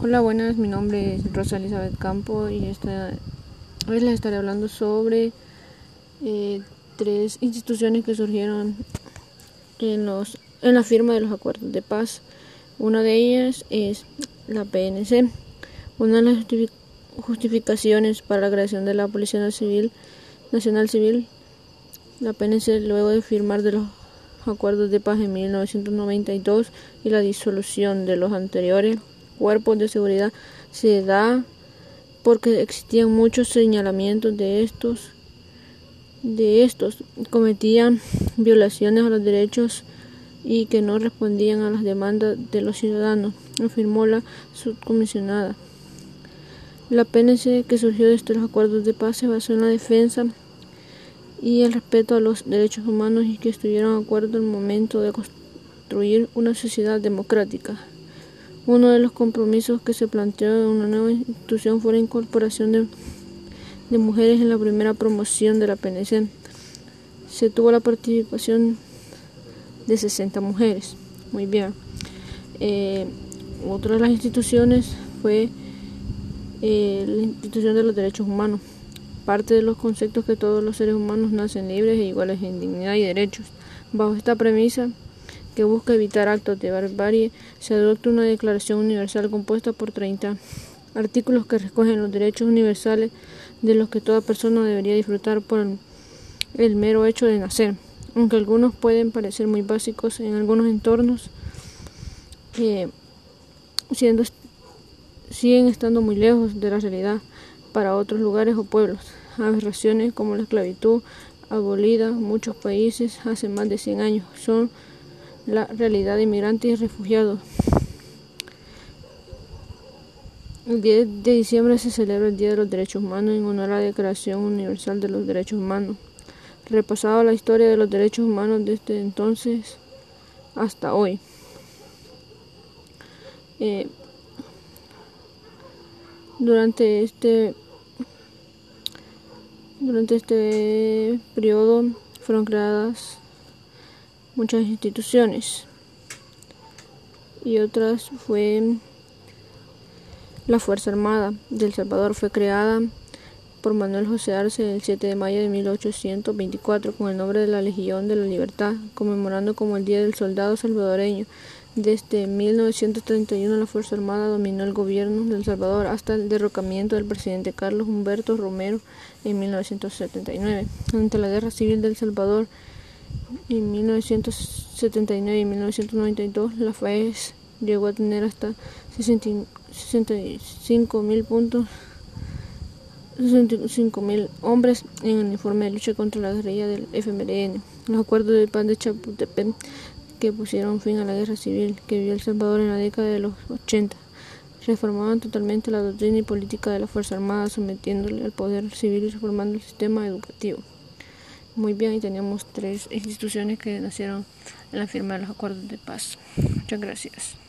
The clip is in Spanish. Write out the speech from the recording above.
Hola, buenas, mi nombre es Rosa Elizabeth Campo y esta vez les estaré hablando sobre eh, tres instituciones que surgieron en, los, en la firma de los acuerdos de paz. Una de ellas es la PNC, una de las justificaciones para la creación de la Policía Civil, Nacional Civil. La PNC, luego de firmar de los acuerdos de paz en 1992 y la disolución de los anteriores, cuerpos de seguridad se da porque existían muchos señalamientos de estos de estos cometían violaciones a los derechos y que no respondían a las demandas de los ciudadanos, afirmó la subcomisionada. La PNC que surgió de estos acuerdos de paz se basó en la defensa y el respeto a los derechos humanos y que estuvieron de acuerdo en el momento de construir una sociedad democrática. Uno de los compromisos que se planteó en una nueva institución fue la incorporación de, mujeres en la primera promoción de la PNC. Se tuvo la participación de 60 mujeres. Muy bien. Eh, otra de las instituciones fue eh, la institución de los derechos humanos. Parte de los conceptos que todos los seres humanos nacen libres e iguales en dignidad y derechos. Bajo esta premisa, que busca evitar actos de barbarie, se adopta una Declaración Universal compuesta por 30 artículos que recogen los derechos universales de los que toda persona debería disfrutar por el mero hecho de nacer. Aunque algunos pueden parecer muy básicos en algunos entornos, eh, siendo, siguen estando muy lejos de la realidad para otros lugares o pueblos. Aberraciones como la esclavitud abolida en muchos países hace más de 100 años son la realidad de inmigrantes y refugiados. El 10 de diciembre se celebra el Día de los Derechos Humanos en honor a la Declaración Universal de los Derechos Humanos. Repasado la historia de los derechos humanos desde entonces hasta hoy. Eh, durante este durante este periodo fueron creadas muchas instituciones y otras fue la Fuerza Armada de El Salvador fue creada por Manuel José Arce el 7 de mayo de 1824 con el nombre de la Legión de la Libertad, conmemorando como el Día del Soldado Salvadoreño. Desde 1931 la Fuerza Armada dominó el gobierno de El Salvador hasta el derrocamiento del presidente Carlos Humberto Romero en 1979. Durante la Guerra Civil de El Salvador, en 1979 y 1992, la FAES llegó a tener hasta 65 mil puntos, 65 mil hombres en uniforme de lucha contra la guerrilla del FMLN. Los acuerdos de paz de Chapultepec que pusieron fin a la guerra civil que vivió El Salvador en la década de los 80 reformaban totalmente la doctrina y política de la Fuerza Armada, sometiéndole al poder civil y reformando el sistema educativo muy bien y teníamos tres instituciones que nacieron en la firma de los acuerdos de paz. Muchas gracias.